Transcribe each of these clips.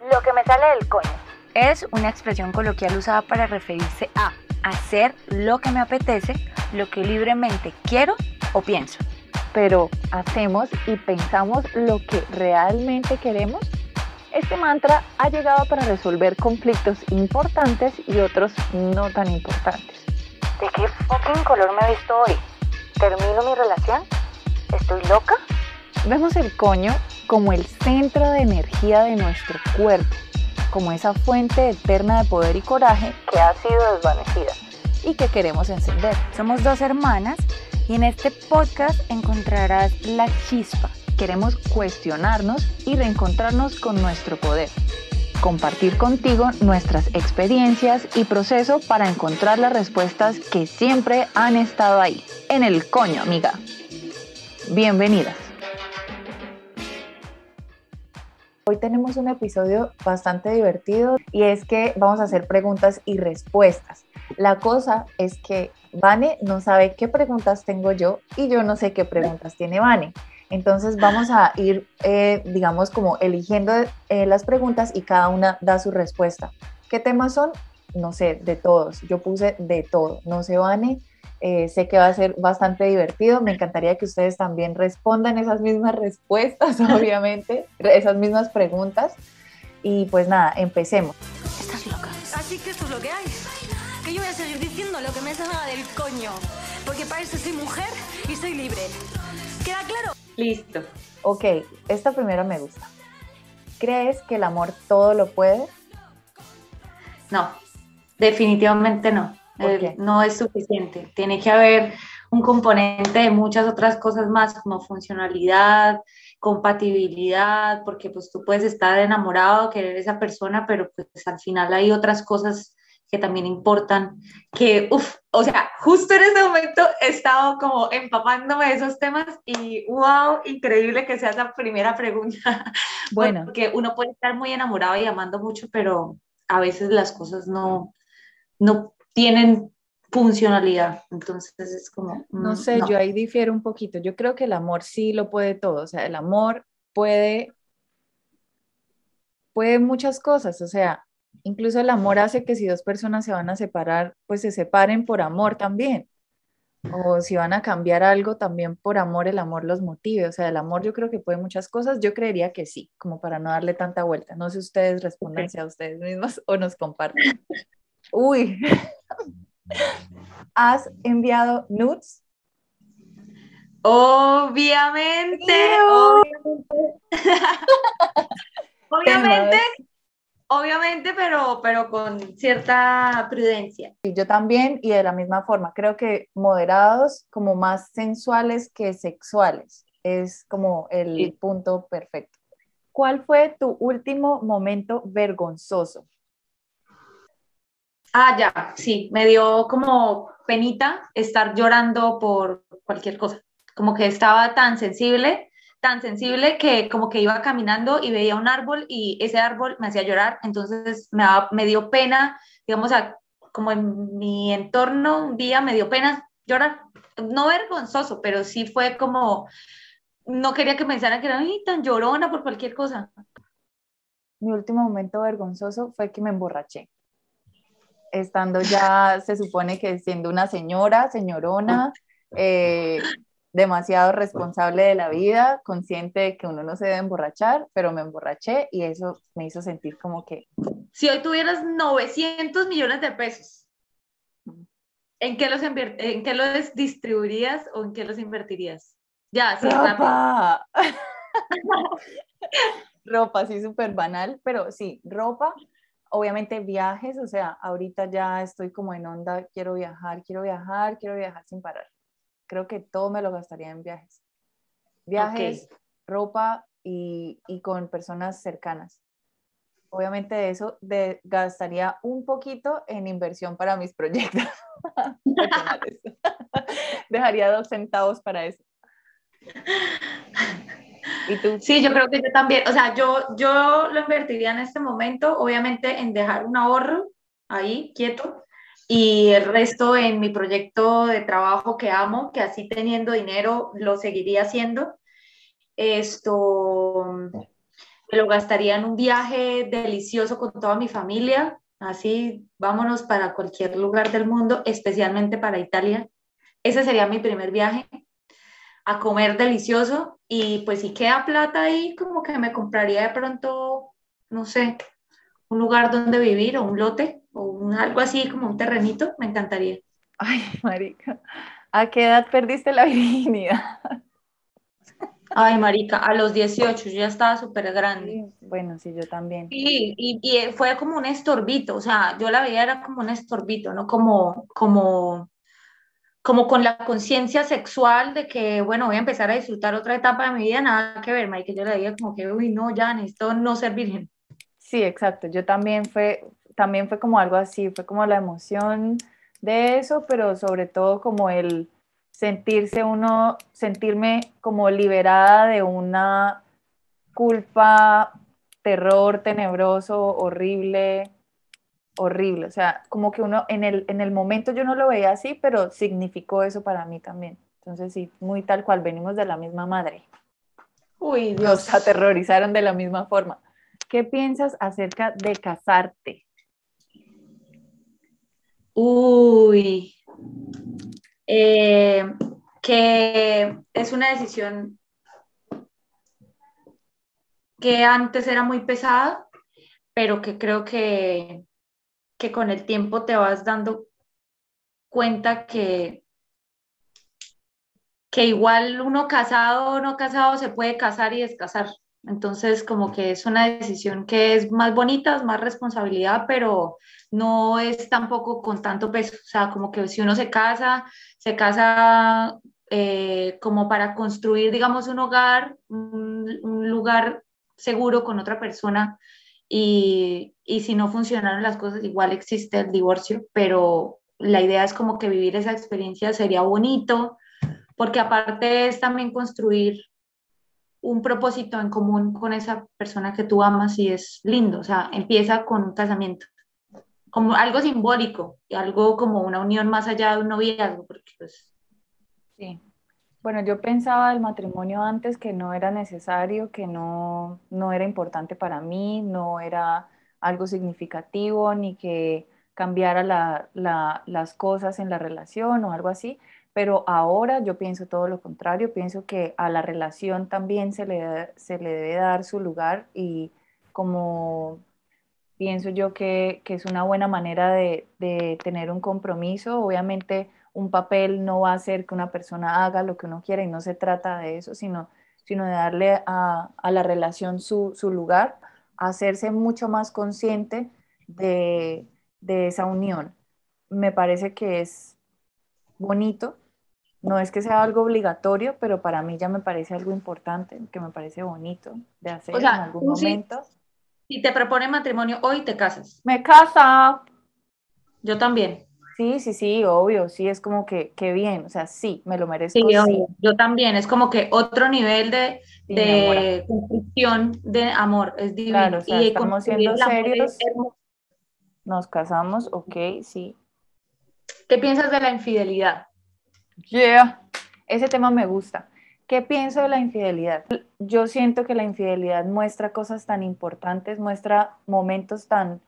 Lo que me sale del coño. Es una expresión coloquial usada para referirse a hacer lo que me apetece, lo que libremente quiero o pienso. Pero ¿hacemos y pensamos lo que realmente queremos? Este mantra ha llegado para resolver conflictos importantes y otros no tan importantes. ¿De qué fucking color me he visto hoy? ¿Termino mi relación? ¿Estoy loca? Vemos el coño como el centro de energía de nuestro cuerpo, como esa fuente eterna de poder y coraje que ha sido desvanecida y que queremos encender. Somos dos hermanas y en este podcast encontrarás la chispa. Queremos cuestionarnos y reencontrarnos con nuestro poder. Compartir contigo nuestras experiencias y proceso para encontrar las respuestas que siempre han estado ahí. En el coño, amiga. Bienvenidas. Hoy tenemos un episodio bastante divertido y es que vamos a hacer preguntas y respuestas. La cosa es que Vane no sabe qué preguntas tengo yo y yo no sé qué preguntas tiene Vane. Entonces vamos a ir, eh, digamos, como eligiendo eh, las preguntas y cada una da su respuesta. ¿Qué temas son? No sé, de todos. Yo puse de todo. No sé, Vane, eh, sé que va a ser bastante divertido. Me encantaría que ustedes también respondan esas mismas respuestas, obviamente, esas mismas preguntas. Y pues nada, empecemos. Estás loca. Así que esto es lo que hay. Que yo voy a seguir diciendo lo que me salga del coño. Porque para eso soy mujer y soy libre. ¿Queda claro? Listo. Ok, esta primera me gusta. ¿Crees que el amor todo lo puede? No, definitivamente no. Eh, no es suficiente. Tiene que haber un componente de muchas otras cosas más, como funcionalidad, compatibilidad, porque pues tú puedes estar enamorado, querer esa persona, pero pues al final hay otras cosas que también importan, que, uff, o sea, justo en ese momento he estado como empapándome de esos temas y wow, increíble que sea esa primera pregunta. Bueno. Porque uno puede estar muy enamorado y amando mucho, pero a veces las cosas no, no tienen funcionalidad. Entonces es como... No mm, sé, yo ahí difiero un poquito. Yo creo que el amor sí lo puede todo. O sea, el amor puede, puede muchas cosas. O sea, incluso el amor hace que si dos personas se van a separar, pues se separen por amor también. O si van a cambiar algo también por amor, el amor los motive. O sea, el amor yo creo que puede muchas cosas. Yo creería que sí, como para no darle tanta vuelta. No sé ustedes respondan a ustedes mismos o nos comparten. Uy, ¿has enviado nudes? Obviamente, obviamente. obviamente, pero, pero con cierta prudencia. Yo también, y de la misma forma, creo que moderados, como más sensuales que sexuales, es como el punto perfecto. ¿Cuál fue tu último momento vergonzoso? Ah, ya, sí, me dio como penita estar llorando por cualquier cosa, como que estaba tan sensible, tan sensible que como que iba caminando y veía un árbol y ese árbol me hacía llorar, entonces me, dio pena, digamos, como en mi entorno un día me dio pena llorar, no vergonzoso, pero sí fue como, no quería que pensaran que era tan llorona por cualquier cosa. Mi último momento vergonzoso fue que me emborraché estando ya, se supone que siendo una señora, señorona, eh, demasiado responsable de la vida, consciente de que uno no se debe emborrachar, pero me emborraché y eso me hizo sentir como que... Si hoy tuvieras 900 millones de pesos, ¿en qué los, en qué los distribuirías o en qué los invertirías? Ya, sí, ropa. ropa, sí, súper banal, pero sí, ropa obviamente viajes, o sea, ahorita ya estoy como en onda, quiero viajar, quiero viajar, quiero viajar sin parar. Creo que todo me lo gastaría en viajes. Viajes, ropa y, y, con personas cercanas. Obviamente de eso de, gastaría un poquito en inversión para mis proyectos. Dejaría dos centavos para eso. Sí, yo creo que yo también, o sea, yo, yo lo invertiría en este momento, obviamente en dejar un ahorro ahí quieto y el resto en mi proyecto de trabajo que amo, que así teniendo dinero lo seguiría haciendo. Esto, me lo gastaría en un viaje delicioso con toda mi familia, así vámonos para cualquier lugar del mundo, especialmente para Italia. Ese sería mi primer viaje, a comer delicioso y pues si queda plata ahí, como que me compraría de pronto, no sé, un lugar donde vivir o un lote o un, algo así como un terrenito, me encantaría. Ay, marica, ¿a qué edad perdiste la virginidad? Ay, marica, a los 18 yo ya estaba súper grande. bueno, sí, yo también. Y, y, y, fue como un estorbito, o sea, yo la veía era como un estorbito, ¿no? Como, como, como con la conciencia sexual de que, bueno, voy a empezar a disfrutar otra etapa de mi vida, nada que ver, marica, yo la veía como que, uy, no, ya necesito no ser virgen. Sí, exacto, yo también fue, también fue como algo así, fue como la emoción de eso, pero sobre todo como el sentirse uno, sentirme como liberada de una culpa, terror tenebroso, horrible, horrible. O sea, como que uno en el, en el momento yo no lo veía así, pero significó eso para mí también. Entonces sí, muy tal cual, venimos de la misma madre. Uy, Dios. Nos aterrorizaron de la misma forma. ¿Qué piensas acerca de casarte? Uy, eh, que es una decisión que antes era muy pesada, pero que creo que, que con el tiempo te vas dando cuenta que, que igual uno casado o no casado se puede casar y descasar. Entonces, como que es una decisión que es más bonita, es más responsabilidad, pero no es tampoco con tanto peso. O sea, como que si uno se casa, se casa eh, como para construir, digamos, un hogar, un, lugar seguro con otra persona. Y, y si no funcionaron las cosas, igual existe el divorcio, pero la idea es como que vivir esa experiencia sería bonito, porque aparte es también construir un propósito en común con esa persona que tú amas y es lindo, o sea, empieza con un casamiento, como algo simbólico y algo como una unión más allá de un noviazgo, porque pues... Sí. Bueno, yo pensaba el matrimonio antes que no era necesario, que no, no era importante para mí, no era algo significativo, ni que cambiara las cosas en la relación o algo así, pero ahora yo pienso todo lo contrario, pienso que a la relación también se le, se le debe dar su lugar y como pienso yo que, es una buena manera de, tener un compromiso, obviamente un papel no va a hacer que una persona haga lo que uno quiera y no se trata de eso, sino, sino de darle a, la relación su, lugar, hacerse mucho más consciente de, de esa unión. Me parece que es bonito. No es que sea algo obligatorio, pero para mí ya me parece algo importante, que me parece bonito de hacer en algún momento. Si, te propone matrimonio hoy, te casas. Me casa. Yo también. Sí, sí, sí, obvio, sí, es como que, qué bien, o sea, sí, me lo merezco. Sí, obvio. yo también, es como que otro nivel de, de construcción de amor, es divino. Claro, o sea, y estamos siendo serios, nos casamos, ok, sí, ¿Qué piensas de la infidelidad? Yeah, ese tema me gusta. ¿Qué pienso de la infidelidad? Yo siento que la infidelidad muestra cosas tan importantes, muestra momentos tan,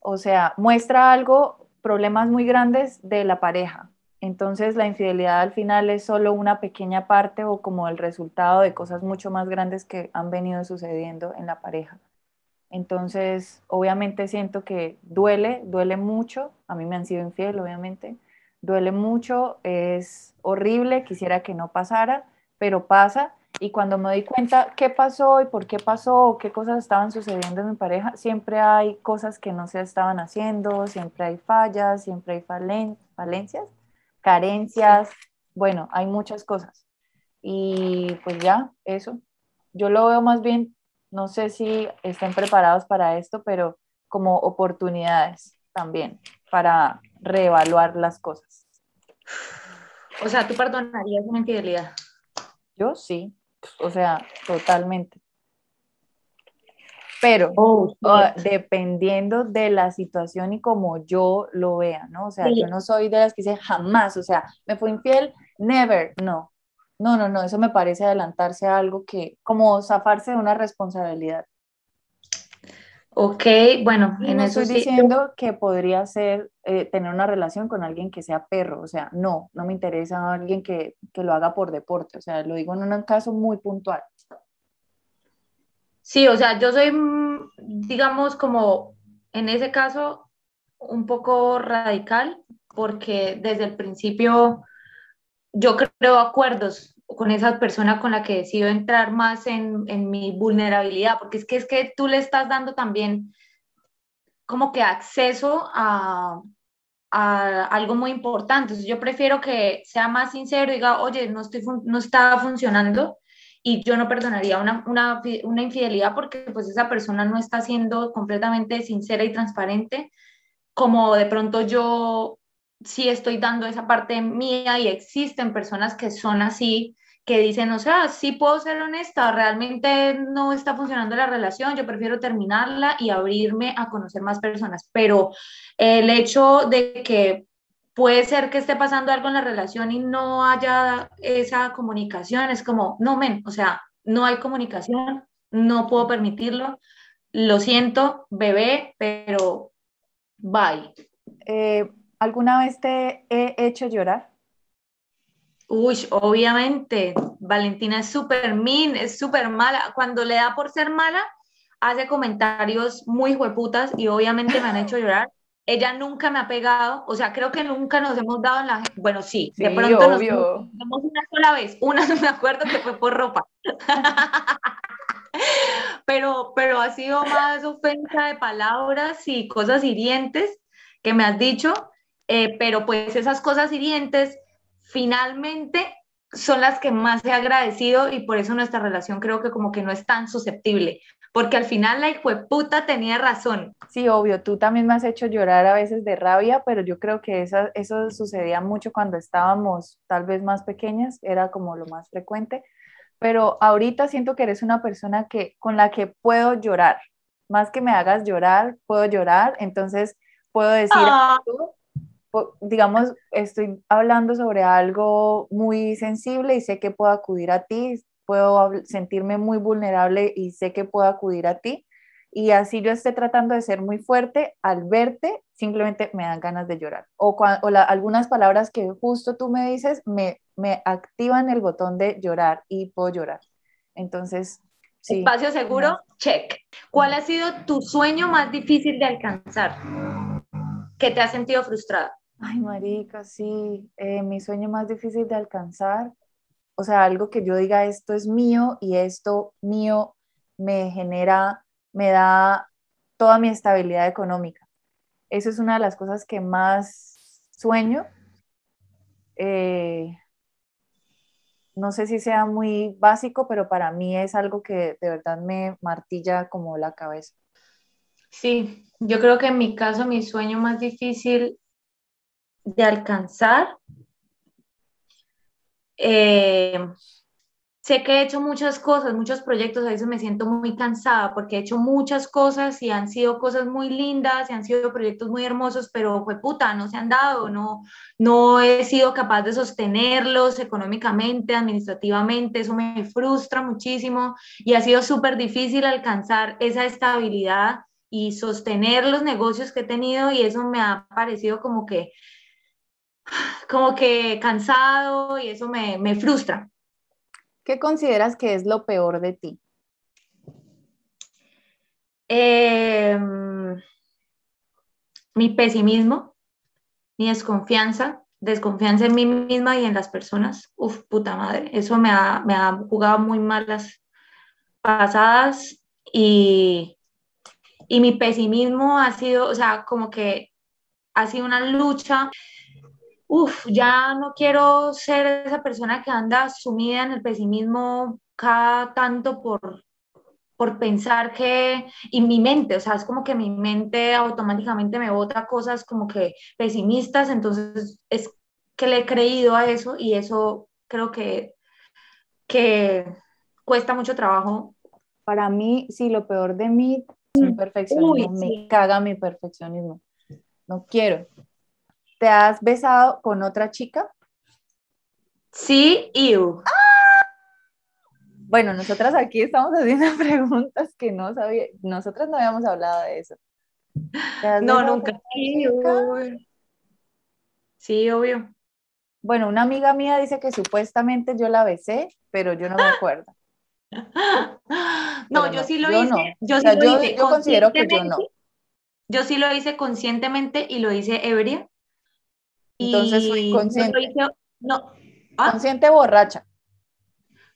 o sea, muestra algo, problemas muy grandes de la pareja. Entonces la infidelidad al final es solo una pequeña parte o como el resultado de cosas mucho más grandes que han venido sucediendo en la pareja. Entonces, obviamente siento que duele, duele mucho. A mí me han sido infiel, obviamente. Duele mucho, es horrible, quisiera que no pasara, pero pasa. Y cuando me doy cuenta qué pasó y por qué pasó, qué cosas estaban sucediendo en mi pareja, siempre hay cosas que no se estaban haciendo, siempre hay fallas, siempre hay falencias, carencias, bueno, hay muchas cosas. Y pues ya, eso. Yo lo veo más bien no sé si estén preparados para esto, pero como oportunidades también para reevaluar las cosas. O sea, ¿tú perdonarías una infidelidad? Yo sí, o sea, totalmente. Pero oh, ah, dependiendo de la situación y como yo lo vea, ¿no? O sea, yo no soy de las que dicen jamás, o sea, me fue infiel, never, no. no, no, no, eso me parece adelantarse a algo que, como zafarse de una responsabilidad. Ok, bueno, en no eso estoy diciendo que podría ser eh, tener una relación con alguien que sea perro, o sea, no, no me interesa alguien que, que lo haga por deporte, o sea, lo digo en un caso muy puntual. Sí, o sea, yo soy, mm, digamos, como en ese caso, un poco radical, porque desde el principio yo creo acuerdos con esa persona con la que decido entrar más en, en, mi vulnerabilidad, porque es que es que tú le estás dando también como que acceso a, a algo muy importante. Entonces yo prefiero que sea más sincero y diga, oye, no, estoy, no está funcionando y yo no perdonaría una, una, una infidelidad porque pues esa persona no está siendo completamente sincera y transparente, como de pronto yo sí estoy dando esa parte mía y existen personas que son así, que dicen, o sea, sí puedo ser honesta, realmente no está funcionando la relación, yo prefiero terminarla y abrirme a conocer más personas, pero el hecho de que puede ser que esté pasando algo en la relación y no haya esa comunicación, es como, no, men, o sea, no hay comunicación, no puedo permitirlo, lo siento, bebé, pero bye. Eh, ¿Alguna vez te he hecho llorar? Uy, obviamente, Valentina es súper mean, es súper mala. Cuando le da por ser mala, hace comentarios muy hueputas y obviamente me han hecho llorar. Ella nunca me ha pegado, o sea, creo que nunca nos hemos dado en la... Bueno, sí, de pronto nos dimos una sola vez, una me acuerdo que fue por ropa. pero, pero ha sido más ofensa de palabras y cosas hirientes que me has dicho eh, pero pues esas cosas hirientes finalmente son las que más he agradecido y por eso nuestra relación creo que como que no es tan susceptible, porque al final la hijo de puta tenía razón. Sí, obvio, tú también me has hecho llorar a veces de rabia, pero yo creo que eso, eso sucedía mucho cuando estábamos tal vez más pequeñas, era como lo más frecuente, pero ahorita siento que eres una persona que con la que puedo llorar, más que me hagas llorar, puedo llorar, entonces puedo decir, ah digamos, estoy hablando sobre algo muy sensible y sé que puedo acudir a ti, puedo sentirme muy vulnerable y sé que puedo acudir a ti. Y así yo esté tratando de ser muy fuerte, al verte simplemente me dan ganas de llorar. O, o algunas palabras que justo tú me dices me, me activan el botón de llorar y puedo llorar. Entonces, sí. Espacio seguro, check. ¿Cuál ha sido tu sueño más difícil de alcanzar? ¿Qué te ha sentido frustrada? Ay, marica, sí, eh, mi sueño más difícil de alcanzar, o sea, algo que yo diga, esto es mío y esto mío me genera, me da toda mi estabilidad económica. Eso es una de las cosas que más sueño. Eh, no sé si sea muy básico, pero para mí es algo que de verdad me martilla como la cabeza. Sí, yo creo que en mi caso mi sueño más difícil de alcanzar. Eh, sé que he hecho muchas cosas, muchos proyectos, a veces me siento muy cansada porque he hecho muchas cosas y han sido cosas muy lindas y han sido proyectos muy hermosos, pero fue puta, no se han dado, no, no he sido capaz de sostenerlos económicamente, administrativamente, eso me frustra muchísimo y ha sido súper difícil alcanzar esa estabilidad y sostener los negocios que he tenido y eso me ha parecido como que como que cansado y eso me, me frustra. ¿Qué consideras que es lo peor de ti? Em, mi pesimismo, mi desconfianza, desconfianza en mí misma y en las personas. Uf, puta madre, eso me ha, me ha jugado muy mal las pasadas y, y mi pesimismo ha sido, o sea, como que ha sido una lucha Uf, ya no quiero ser esa persona que anda sumida en el pesimismo cada tanto por, por pensar que, y mi mente, o sea, es como que mi mente automáticamente me bota cosas como que pesimistas, entonces es que le he creído a eso y eso creo que, que cuesta mucho trabajo. Para mí, sí, lo peor de mí es mi mm, perfeccionismo, me caga mi perfeccionismo. No quiero, ¿Te has besado con otra chica? Sí, y Bueno, nosotras aquí estamos haciendo preguntas que no sabía, nosotras no habíamos hablado de eso. No, nunca. Sí, obvio. Sí, obvio. Bueno, una amiga mía dice que supuestamente yo la besé, pero yo no me acuerdo. no, yo sí lo hice. Yo, sí lo hice yo considero que yo no. Yo sí lo hice conscientemente y lo hice ebria. Entonces fui consciente. no. ¿Ah? Consciente borracha.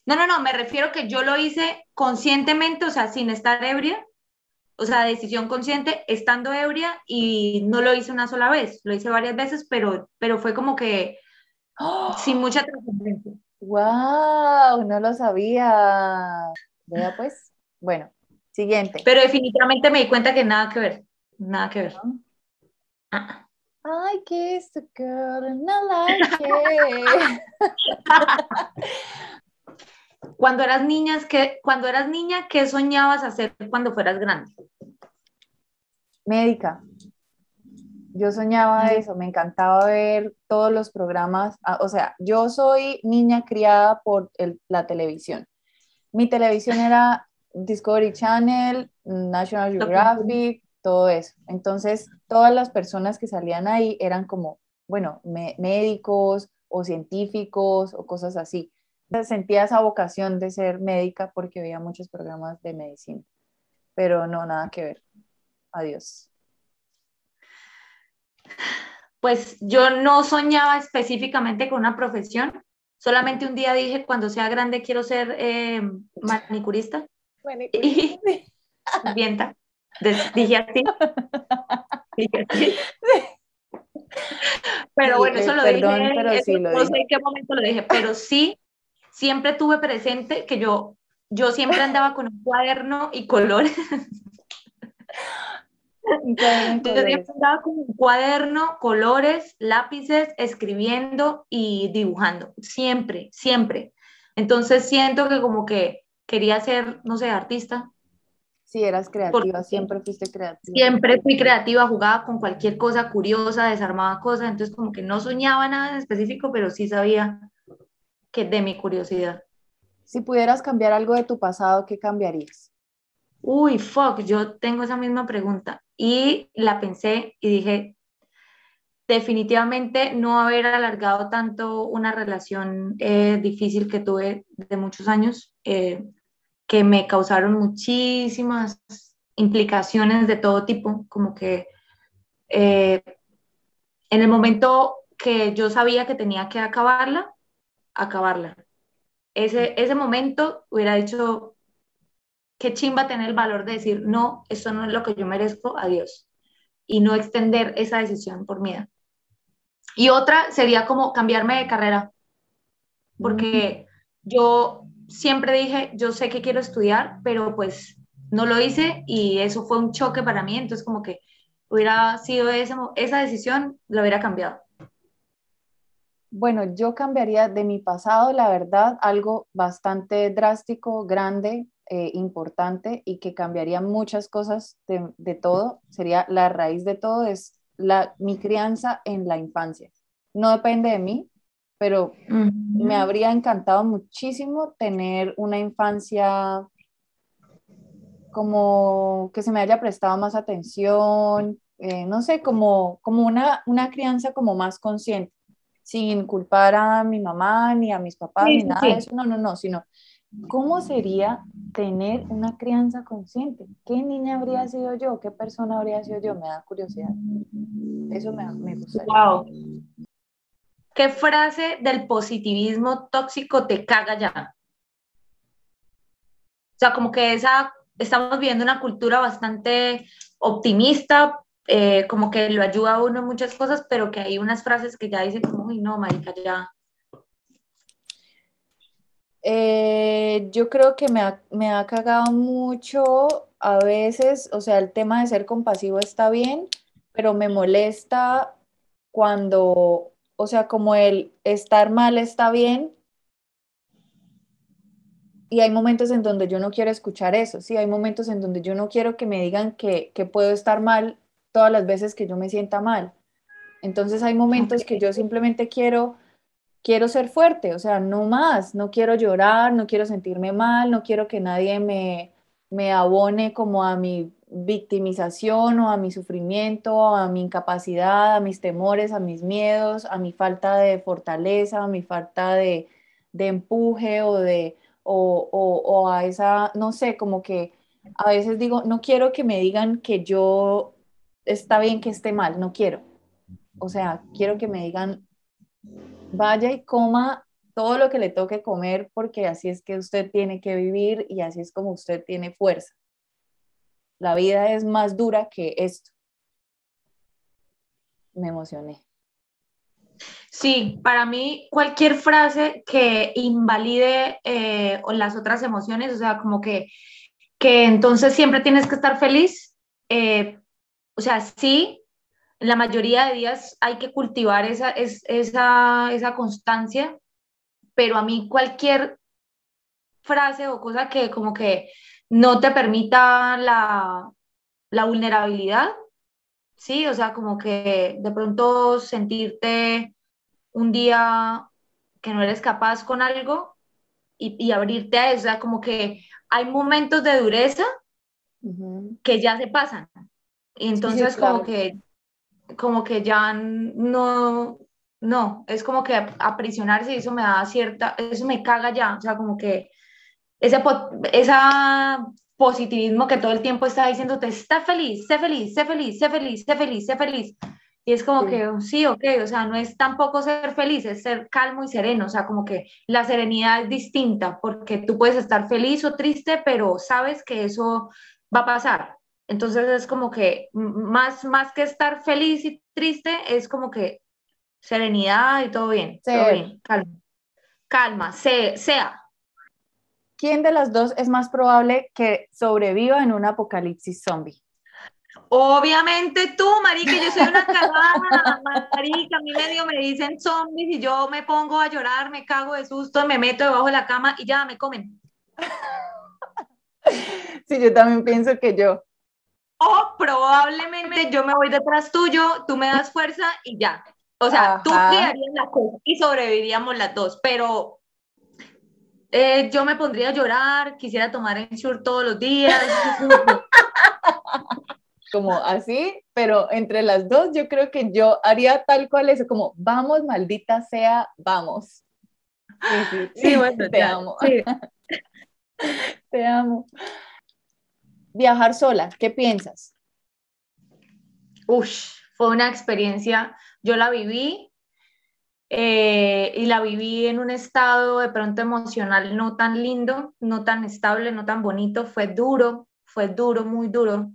No, no, no, me refiero que yo lo hice conscientemente, o sea, sin estar ebria, o sea, decisión consciente, estando ebria y no lo hice una sola vez, lo hice varias veces, pero, pero fue como que sin mucha trascendencia. ¡Wow! No lo sabía. Vea pues. Bueno, siguiente. Pero definitivamente me di cuenta que nada que ver. Nada que ver. Ah. I kissed a girl and I like Cuando eras niña, ¿qué, cuando eras niña, ¿qué soñabas hacer cuando fueras grande? Médica. Yo soñaba eso, me encantaba ver todos los programas, ah, o sea, yo soy niña criada por la televisión. Mi televisión era Discovery Channel, National Geographic, todo eso. Entonces, todas las personas que salían ahí eran como, bueno, médicos o científicos o cosas así. Sentía esa vocación de ser médica porque veía muchos programas de medicina, pero no, nada que ver. Adiós. Pues yo no soñaba específicamente con una profesión, solamente un día dije, cuando sea grande quiero ser eh, manicurista. Manicurista. Vienta. Dije así. Dije así. Pero bueno, eso lo dije. no sé en qué momento lo dije, pero sí, siempre tuve presente que yo, yo siempre andaba con un cuaderno y colores. Entonces siempre andaba con un cuaderno, colores, lápices, escribiendo y dibujando. Siempre, siempre. Entonces siento que como que quería ser, no sé, artista. Sí, eras creativa, siempre fuiste creativa. Siempre fui creativa, jugaba con cualquier cosa curiosa, desarmaba cosas, entonces como que no soñaba nada en específico, pero sí sabía que de mi curiosidad. Si pudieras cambiar algo de tu pasado, ¿qué cambiarías? Uy, fuck, yo tengo esa misma pregunta y la pensé y dije, definitivamente no haber alargado tanto una relación eh, difícil que tuve de muchos años. Eh, que me causaron muchísimas implicaciones de todo tipo, como que eh, en el momento que yo sabía que tenía que acabarla, acabarla. Ese, ese momento hubiera dicho, qué chimba tener el valor de decir, no, esto no es lo que yo merezco, adiós. Y no extender esa decisión por miedo. Y otra sería como cambiarme de carrera, porque yo siempre dije, yo sé que quiero estudiar, pero pues no lo hice y eso fue un choque para mí, entonces como que hubiera sido esa, esa decisión, lo hubiera cambiado. Bueno, yo cambiaría de mi pasado, la verdad, algo bastante drástico, grande, eh, importante y que cambiaría muchas cosas de, de, todo. Sería la raíz de todo, es la, mi crianza en la infancia. No depende de mí, pero me habría encantado muchísimo tener una infancia como que se me haya prestado más atención, eh, no sé, como, como una, una crianza como más consciente, sin culpar a mi mamá ni a mis papás ni nada de eso, no, no, no, sino cómo sería tener una crianza consciente, qué niña habría sido yo, qué persona habría sido yo, me da curiosidad. Eso me, me gustaría. Wow. ¿Qué frase del positivismo tóxico te caga ya? O sea, como que esa, estamos viviendo una cultura bastante optimista, eh, como que lo ayuda a uno en muchas cosas, pero que hay unas frases que ya dicen como, uy, no, marica, ya. Eh, yo creo que me ha, me ha cagado mucho a veces, o sea, el tema de ser compasivo está bien, pero me molesta cuando o sea, como el estar mal está bien. Y hay momentos en donde yo no quiero escuchar eso, sí, hay momentos en donde yo no quiero que me digan que, puedo estar mal todas las veces que yo me sienta mal. Entonces hay momentos que yo simplemente quiero quiero ser fuerte, o sea, no más, no quiero llorar, no quiero sentirme mal, no quiero que nadie me, me abone como a mi victimización o a mi sufrimiento, a mi incapacidad, a mis temores, a mis miedos, a mi falta de fortaleza, a mi falta de, empuje o de o, o, a esa, no sé, como que a veces digo, no quiero que me digan que yo está bien que esté mal, no quiero. O sea, quiero que me digan, vaya y coma todo lo que le toque comer porque así es que usted tiene que vivir y así es como usted tiene fuerza. La vida es más dura que esto. Me emocioné. Sí, para mí cualquier frase que invalide eh, las otras emociones, o sea, como que, que entonces siempre tienes que estar feliz, eh, o sea, sí, la mayoría de días hay que cultivar esa, esa, esa constancia, pero a mí cualquier frase o cosa que como que no te permita la, la vulnerabilidad, ¿sí? O sea, como que de pronto sentirte un día que no eres capaz con algo y, abrirte a eso, o sea, como que hay momentos de dureza que ya se pasan. Y entonces como que como que ya no, no, es como que aprisionarse y eso me da cierta, eso me caga ya, o sea, como que ese esa positivismo que todo el tiempo está diciéndote, está feliz, sé feliz, sé feliz, sé feliz, sé feliz, sé feliz. Y es como que, sí, ok, o sea, no es tampoco ser feliz, es ser calmo y sereno, o sea, como que la serenidad es distinta, porque tú puedes estar feliz o triste, pero sabes que eso va a pasar. Entonces es como que más, más que estar feliz y triste, es como que serenidad y todo bien, todo bien, calma, calma, sea. ¿Quién de las dos es más probable que sobreviva en un apocalipsis zombie? Obviamente tú, marica, yo soy una cagada, marica, a mí medio me dicen zombies y yo me pongo a llorar, me cago de susto, me meto debajo de la cama y ya me comen. Sí, yo también pienso que yo. O probablemente yo me voy detrás tuyo, tú me das fuerza y ya. O sea, tú criarías la cosa y sobreviviríamos las dos, pero eh, yo me pondría a llorar, quisiera tomar Ensure todos los días. como así, pero entre las dos yo creo que yo haría tal cual eso, como vamos, maldita sea, vamos. Sí, sí, bueno, te amo. te amo viajar sola, ¿qué piensas? Ush, fue una experiencia, yo la viví eh, y la viví en un estado de pronto emocional no tan lindo, no tan estable, no tan bonito, fue duro, fue duro, muy duro,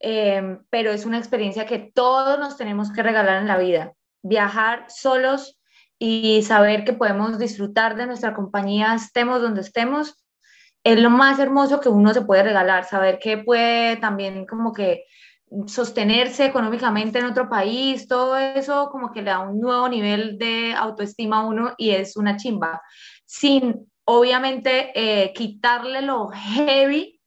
eh, pero es una experiencia que todos nos tenemos que regalar en la vida, viajar solos y saber que podemos disfrutar de nuestra compañía, estemos donde estemos es lo más hermoso que uno se puede regalar, saber que puede también como que sostenerse económicamente en otro país, todo eso como que le da un nuevo nivel de autoestima a uno y es una chimba, sin obviamente eh, quitarle lo heavy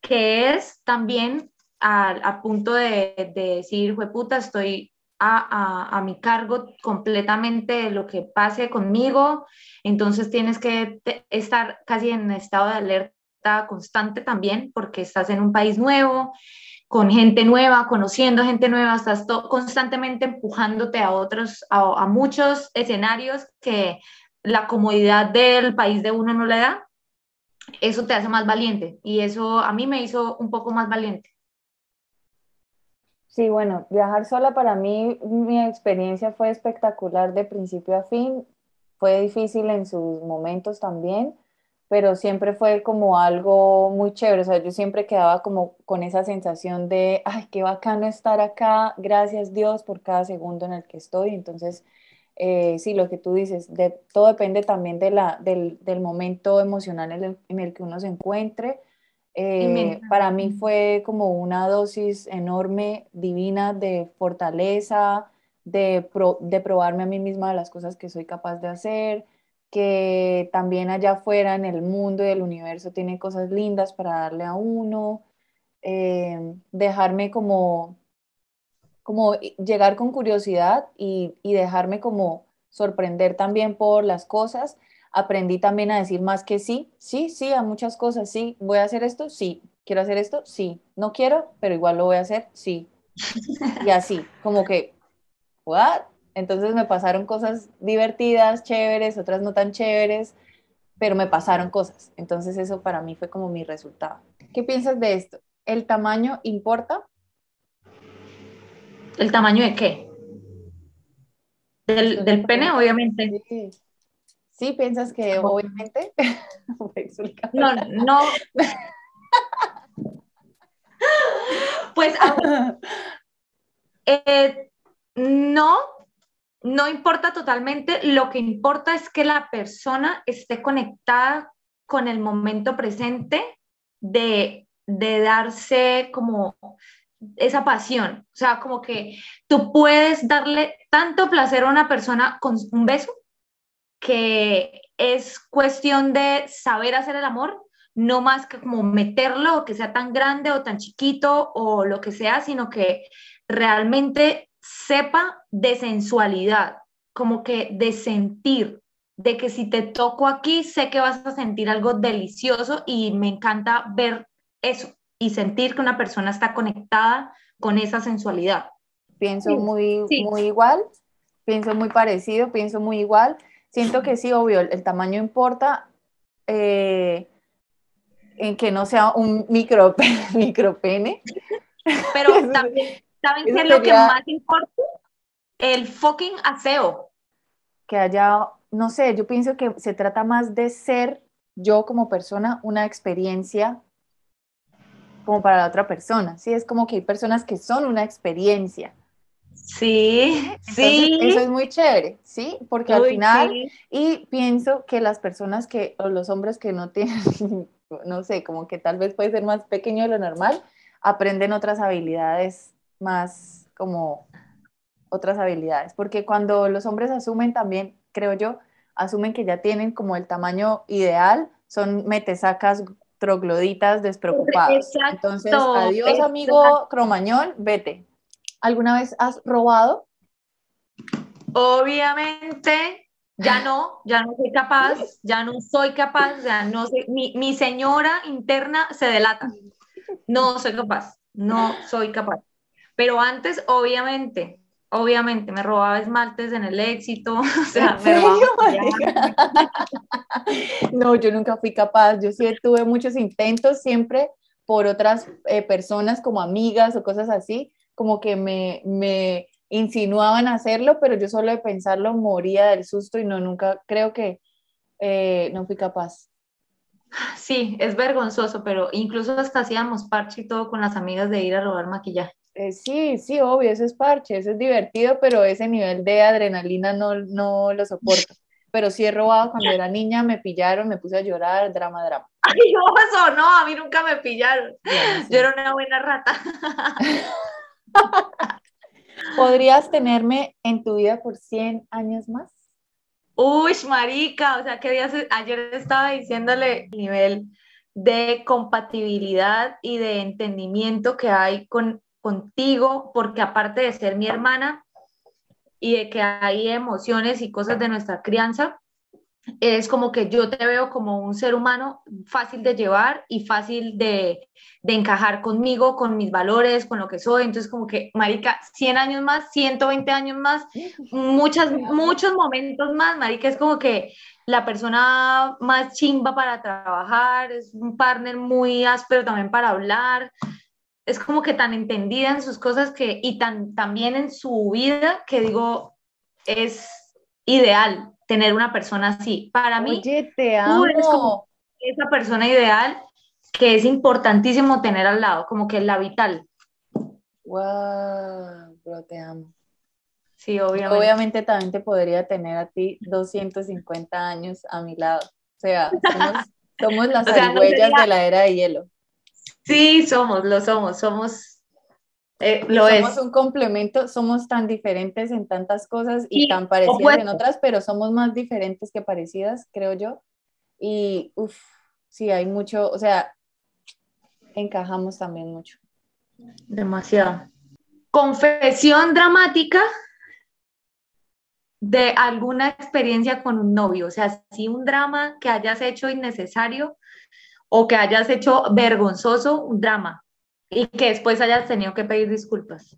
que es también a, punto de, de decir, puta, estoy a, mi cargo completamente lo que pase conmigo, entonces tienes que estar casi en estado de alerta constante también porque estás en un país nuevo, con gente nueva, conociendo gente nueva, estás constantemente empujándote a otros, a, muchos escenarios que la comodidad del país de uno no le da, eso te hace más valiente y eso a mí me hizo un poco más valiente. Sí, bueno, viajar sola para mí, mi experiencia fue espectacular de principio a fin. Fue difícil en sus momentos también, pero siempre fue como algo muy chévere. O sea, yo siempre quedaba como con esa sensación de, ay, qué bacano estar acá, gracias Dios por cada segundo en el que estoy. Entonces, eh, sí, lo que tú dices, de, todo depende también de la, del, del momento emocional en el, en el que uno se encuentre eh, para mí fue como una dosis enorme, divina de fortaleza, de, de probarme a mí misma las cosas que soy capaz de hacer, que también allá afuera en el mundo y el universo tiene cosas lindas para darle a uno, eh, dejarme como, como llegar con curiosidad y, y dejarme como sorprender también por las cosas. Aprendí también a decir más que sí, sí, sí, a muchas cosas, sí, voy a hacer esto, sí, quiero hacer esto, sí, no quiero, pero igual lo voy a hacer, sí. Y así, como que, ¿what? Entonces me pasaron cosas divertidas, chéveres, otras no tan chéveres, pero me pasaron cosas. Entonces eso para mí fue como mi resultado. ¿Qué piensas de esto? ¿El tamaño importa? ¿El tamaño de qué? Del, pene, obviamente. Sí. piensas que obviamente. no, no. pues eh, no, no importa totalmente, lo que importa es que la persona esté conectada con el momento presente de, de darse como esa pasión. O sea, como que tú puedes darle tanto placer a una persona con un beso que es cuestión de saber hacer el amor, no más que como meterlo, que sea tan grande o tan chiquito o lo que sea, sino que realmente sepa de sensualidad, como que de sentir, de que si te toco aquí, sé que vas a sentir algo delicioso y me encanta ver eso y sentir que una persona está conectada con esa sensualidad. Pienso muy, muy igual, pienso muy parecido, pienso muy igual. Siento que sí, obvio, el, tamaño importa. Eh, en que no sea un micro, micropene. Pero también, ¿saben qué es lo que más importa? El fucking aseo. Que haya, no sé, yo pienso que se trata más de ser yo como persona una experiencia como para la otra persona, ¿sí? Es como que hay personas que son una experiencia. Sí, sí. Eso es muy chévere, ¿sí? Porque al final, y pienso que las personas que, o los hombres que no tienen, no sé, como que tal vez puede ser más pequeño de lo normal, aprenden otras habilidades más como otras habilidades, porque cuando los hombres asumen también, creo yo, asumen que ya tienen como el tamaño ideal, son metesacas trogloditas despreocupados. Entonces, adiós amigo cromañón, vete. ¿Alguna vez has robado? Obviamente, ya no, ya no soy capaz, ya no soy capaz, ya no mi, mi señora interna se delata. No soy capaz, no soy capaz. Pero antes, obviamente, obviamente me robaba esmaltes en el éxito, o sea, No, yo nunca fui capaz, yo sí tuve muchos intentos siempre por otras eh, personas como amigas o cosas así, como que me, me insinuaban hacerlo, pero yo solo de pensarlo moría del susto y no, nunca creo que eh, no fui capaz. Sí, es vergonzoso, pero incluso hasta hacíamos parche y todo con las amigas de ir a robar maquillaje. Eh, sí, sí, obvio, eso es parche, eso es divertido, pero ese nivel de adrenalina no, no lo soporto. Pero sí he robado cuando era niña, me pillaron, me puse a llorar, drama, drama. Ay, no, eso no, a mí nunca me pillaron. Yo era una buena rata. ¿Podrías tenerme en tu vida por 100 años más? Uy, marica, o sea, que ayer estaba diciéndole el nivel de compatibilidad y de entendimiento que hay con contigo, porque aparte de ser mi hermana y de que hay emociones y cosas de nuestra crianza, es como que yo te veo como un ser humano fácil de llevar y fácil de, de, encajar conmigo, con mis valores, con lo que soy. Entonces, como que, Marica, 100 años más, 120 años más, muchas, muchos momentos más, Marica, es como que la persona más chimba para trabajar, es un partner muy áspero también para hablar es como que tan entendida en sus cosas que, y tan también en su vida que digo, es ideal tener una persona así. Para mí, Oye, te amo. tú eres como esa persona ideal que es importantísimo tener al lado, como que es la vital. Wow, bro, te amo. Sí, obviamente. Obviamente también te podría tener a ti 250 años a mi lado. O sea, somos, las huellas de la era de hielo. Sí, somos, lo somos, somos, eh, lo somos un complemento, somos tan diferentes en tantas cosas y, tan parecidas en otras, pero somos más diferentes que parecidas, creo yo. Y, uff, sí, hay mucho, o sea, encajamos también mucho. Demasiado. Confesión dramática. de alguna experiencia con un novio, o sea, si un drama que hayas hecho innecesario o que hayas hecho vergonzoso, un drama, y que después hayas tenido que pedir disculpas.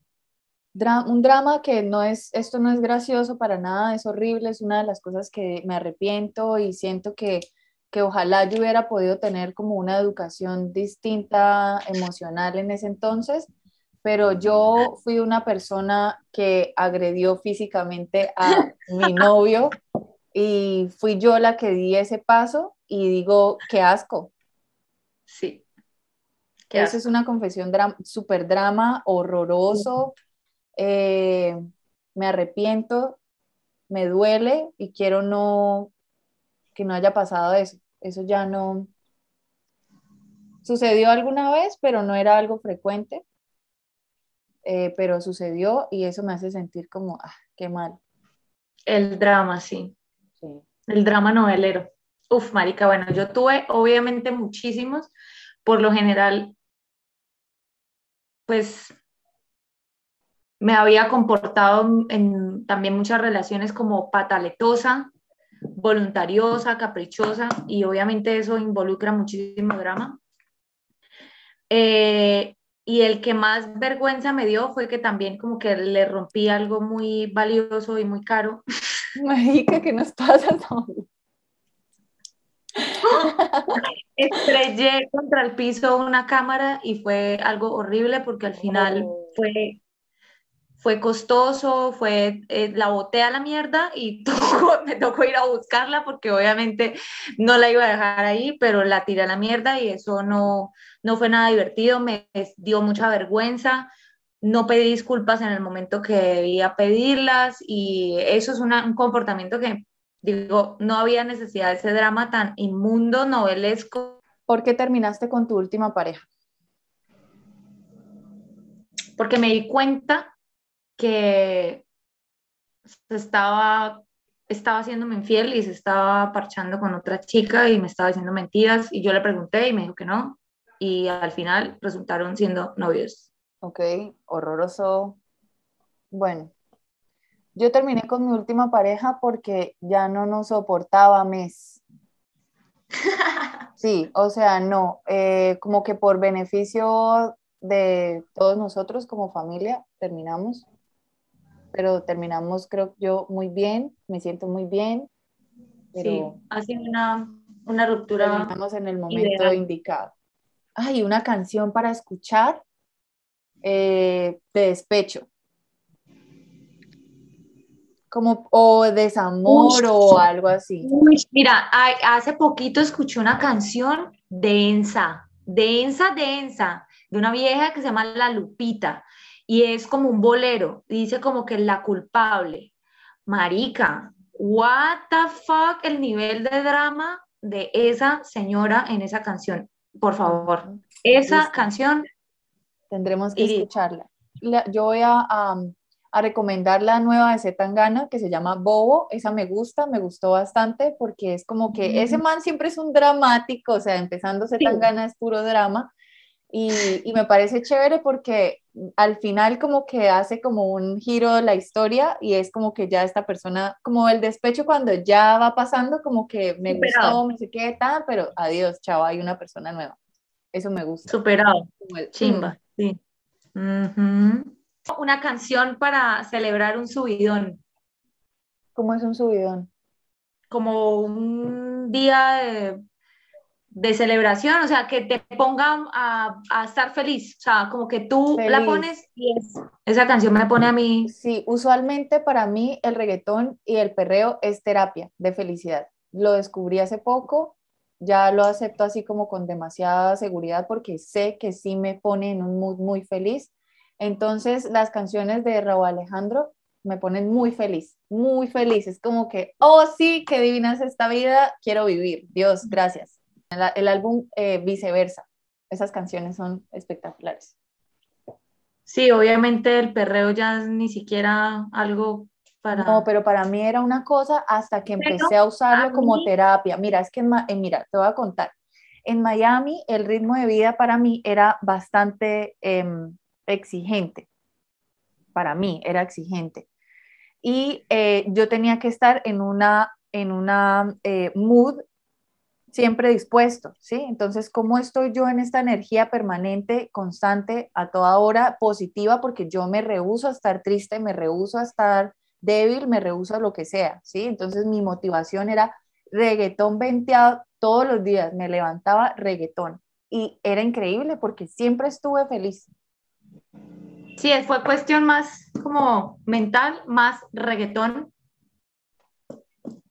un drama que no es, esto no es gracioso para nada, es horrible, es una de las cosas que me arrepiento y siento que, que ojalá yo hubiera podido tener como una educación distinta emocional en ese entonces, pero yo fui una persona que agredió físicamente a mi novio y fui yo la que di ese paso y digo, qué asco. Sí. Esa es una confesión súper drama, horroroso. Eh, me arrepiento, me duele y quiero no que no haya pasado eso. Eso ya no sucedió alguna vez, pero no era algo frecuente. Eh, pero sucedió y eso me hace sentir como, ah, qué mal. El drama, sí. sí. El drama novelero. Uf, marica, bueno, yo tuve obviamente muchísimos. Por lo general, pues me había comportado en también muchas relaciones como pataletosa, voluntariosa, caprichosa, y obviamente eso involucra muchísimo drama. Eh, y el que más vergüenza me dio fue que también como que le rompí algo muy valioso y muy caro. Mágica, que nos pasa Estrellé contra el piso una cámara y fue algo horrible porque al final oh. fue, fue costoso, fue, eh, la boté a la mierda y me tocó ir a buscarla porque obviamente no la iba a dejar ahí, pero la tiré a la mierda y eso no, no fue nada divertido, me dio mucha vergüenza. No pedí disculpas en el momento que debía pedirlas y eso es un comportamiento que Digo, no había necesidad de ese drama tan inmundo, novelesco. ¿Por qué terminaste con tu última pareja? Porque me di cuenta que se estaba, estaba haciéndome infiel y se estaba parchando con otra chica y me estaba diciendo mentiras y yo le pregunté y me dijo que no y al final resultaron siendo novios. Ok, horroroso. Bueno, yo terminé con mi última pareja porque ya no nos soportaba mes. Sí, o sea, no, eh, como que por beneficio de todos nosotros como familia terminamos, pero terminamos creo yo muy bien, me siento muy bien. sí, ha sido una, una ruptura. Terminamos en el momento indicado. Ay, una canción para escuchar eh, de despecho como o desamor o algo así. mira, hace poquito escuché una canción densa, densa, densa, de una vieja que se llama La Lupita y es como un bolero, dice como que la culpable. Marica, what the fuck el nivel de drama de esa señora en esa canción. Por favor, esa canción tendremos que escucharla. yo voy a a recomendar la nueva de Zetangana que se llama Bobo. Esa me gusta, me gustó bastante porque es como que ese man siempre es un dramático, o sea, empezando Zetangana es puro drama. Y, y, me parece chévere porque al final como que hace como un giro de la historia y es como que ya esta persona, como el despecho cuando ya va pasando, como que me gustó, me sé qué, tal, pero adiós, chao, hay una persona nueva. Eso me gusta. Superado. Chimba, mm. sí una canción para celebrar un subidón. ¿Cómo es un subidón? Como un día de, celebración, o sea, que te pongan a, estar feliz, o sea, como que tú la pones y esa canción me pone a mí. Sí, usualmente para mí el reggaetón y el perreo es terapia de felicidad. Lo descubrí hace poco, ya lo acepto así como con demasiada seguridad porque sé que sí me pone en un mood muy feliz entonces, las canciones de Raúl Alejandro me ponen muy feliz, muy feliz. Es como que, oh sí, qué divina es esta vida, quiero vivir. Dios, gracias. El, álbum eh, Viceversa, esas canciones son espectaculares. Sí, obviamente el perreo ya es ni siquiera algo para... No, pero para mí era una cosa hasta que empecé a usarlo como terapia. Mira, es que, eh, mira, te voy a contar. En Miami el ritmo de vida para mí era bastante... Em, exigente. Para mí era exigente. y eh, yo tenía que estar en una, en una eh, mood siempre dispuesto, ¿sí? Entonces, ¿cómo estoy yo en esta energía permanente, constante, a toda hora, positiva? Porque yo me rehuso a estar triste, me rehuso a estar débil, me rehuso a lo que sea, ¿sí? Entonces, mi motivación era reggaetón venteado todos los días, me levantaba reggaetón y era increíble porque siempre estuve feliz. Sí, fue cuestión más como mental, más reggaetón.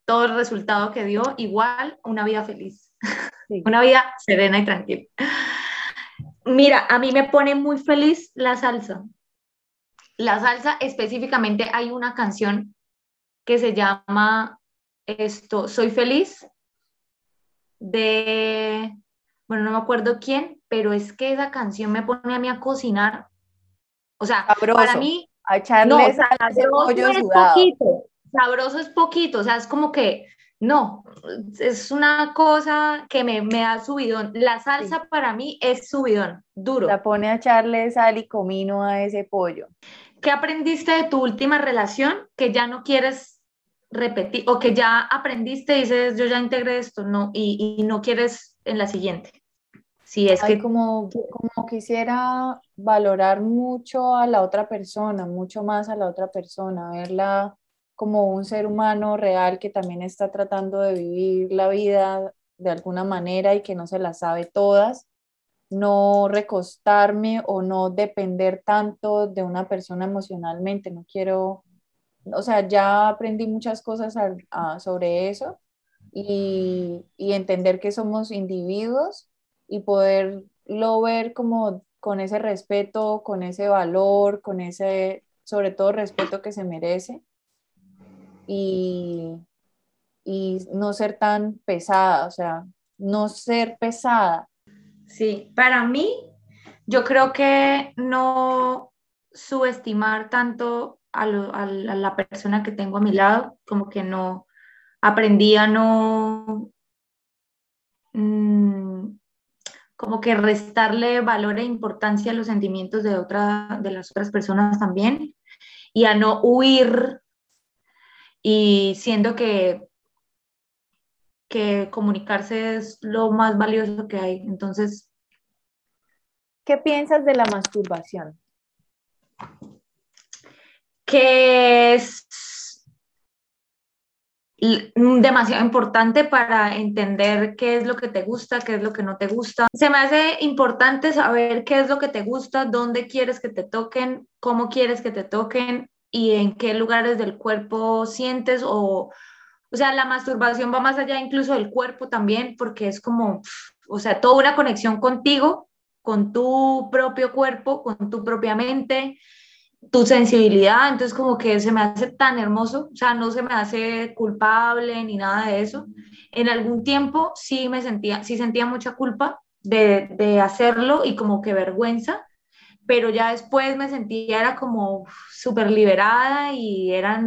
Todo el resultado que dio, igual una vida feliz, una vida serena y tranquila. Mira, a mí me pone muy feliz la salsa. La salsa específicamente hay una canción que se llama esto, Soy feliz, de, bueno, no me acuerdo quién, pero es que esa canción me pone a mí a cocinar o sea, para mí, a echarle no, sabroso es poquito, sabroso es poquito, o sea, es como que, no, es una cosa que me, me da subidón. La salsa para mí es subidón, duro. La pone a echarle sal y comino a ese pollo. ¿Qué aprendiste de tu última relación que ya no quieres repetir o que ya aprendiste y dices, yo ya integré esto, no, y, y no quieres en la siguiente? Sí, es que como, como quisiera valorar mucho a la otra persona, mucho más a la otra persona, verla como un ser humano real que también está tratando de vivir la vida de alguna manera y que no se la sabe todas, no recostarme o no depender tanto de una persona emocionalmente, no quiero, o sea, ya aprendí muchas cosas sobre eso y, y entender que somos individuos y poderlo ver como con ese respeto, con ese valor, con ese, sobre todo, respeto que se merece y, y no ser tan pesada, o sea, no ser pesada. Sí, para mí, yo creo que no subestimar tanto a, a, la persona que tengo a mi lado, como que no aprendí a no mm, como que restarle valor e importancia a los sentimientos de, otra, de las otras personas también y a no huir y siendo que, que comunicarse es lo más valioso que hay. Entonces, ¿qué piensas de la masturbación? Que es demasiado importante para entender qué es lo que te gusta, qué es lo que no te gusta. Se me hace importante saber qué es lo que te gusta, dónde quieres que te toquen, cómo quieres que te toquen y en qué lugares del cuerpo sientes o, o sea, la masturbación va más allá incluso del cuerpo también porque es como, o sea, toda una conexión contigo, con tu propio cuerpo, con tu propia mente tu sensibilidad, entonces como que se me hace tan hermoso, o sea, no se me hace culpable ni nada de eso. En algún tiempo sí me sentía, sí sentía mucha culpa de, de hacerlo y como que vergüenza, pero ya después me sentía era como súper liberada y era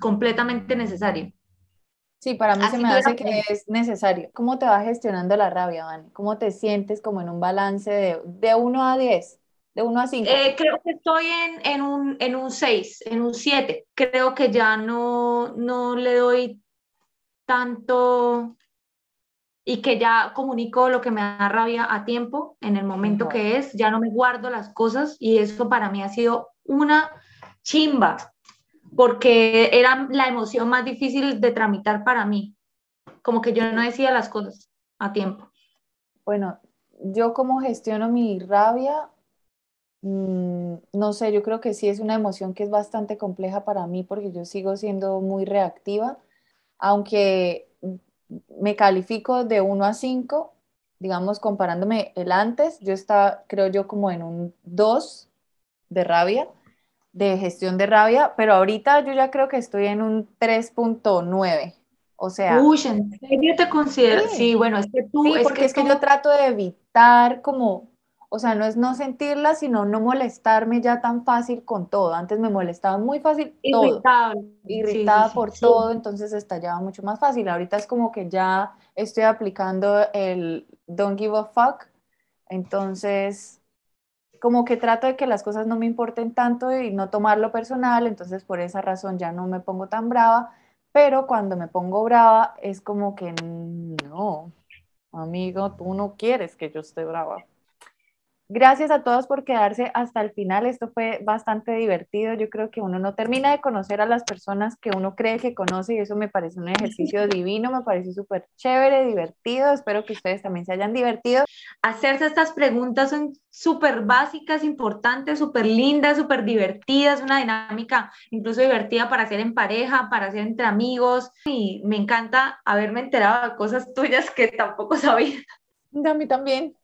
completamente necesario. Sí, para mí se me hace que es necesario. ¿Cómo te va gestionando la rabia, Vani? ¿Cómo te sientes como en un balance de, de 1 a 10? De 1 a 5. Eh, creo que estoy en, en, un, en un 6, en un 7. Creo que ya no, no le doy tanto y que ya comunico lo que me da rabia a tiempo, en el momento que es, ya no me guardo las cosas y eso para mí ha sido una chimba, porque era la emoción más difícil de tramitar para mí, como que yo no decía las cosas a tiempo. Bueno, yo como gestiono mi rabia, Mm, no sé, yo creo que sí es una emoción que es bastante compleja para mí porque yo sigo siendo muy reactiva, aunque me califico de 1 a 5, digamos, comparándome el antes, yo estaba, creo yo, como en un 2 de rabia, de gestión de rabia, pero ahorita yo ya creo que estoy en un 3.9. O sea. Uy, ¿en serio te considero? Sí, bueno, es que tú. Sí, porque es que yo trato de evitar como o sea, no es no sentirla, sino no molestarme ya tan fácil con todo. Antes me molestaba muy fácil todo. Irritada por todo, entonces estallaba mucho más fácil. Ahorita es como que ya estoy aplicando el don't give a fuck. Entonces, como que trato de que las cosas no me importen tanto y no tomarlo personal, entonces por esa razón ya no me pongo tan brava, pero cuando me pongo brava es como que no, amigo, tú no quieres que yo esté brava. Gracias a todos por quedarse hasta el final. Esto fue bastante divertido. Yo creo que uno no termina de conocer a las personas que uno cree que conoce y eso me parece un ejercicio divino, me parece súper chévere, divertido. Espero que ustedes también se hayan divertido. Hacerse estas preguntas son súper básicas, importantes, súper lindas, súper divertidas, una dinámica incluso divertida para hacer en pareja, para hacer entre amigos. Y me encanta haberme enterado de cosas tuyas que tampoco sabía. A mí también.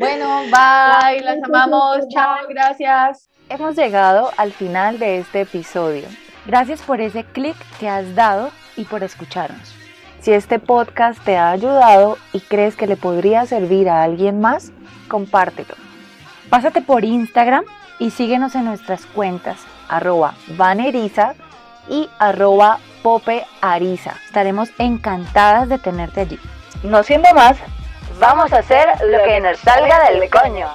Bueno, bye, las amamos, chao, gracias. Hemos llegado al final de este episodio. Gracias por ese clic que has dado y por escucharnos. Si este podcast te ha ayudado y crees que le podría servir a alguien más, compártelo. Pásate por Instagram y síguenos en nuestras cuentas arroba vaneriza y arroba popeariza. Estaremos encantadas de tenerte allí. No siendo más, Vamos a hacer lo que nos salga del coño.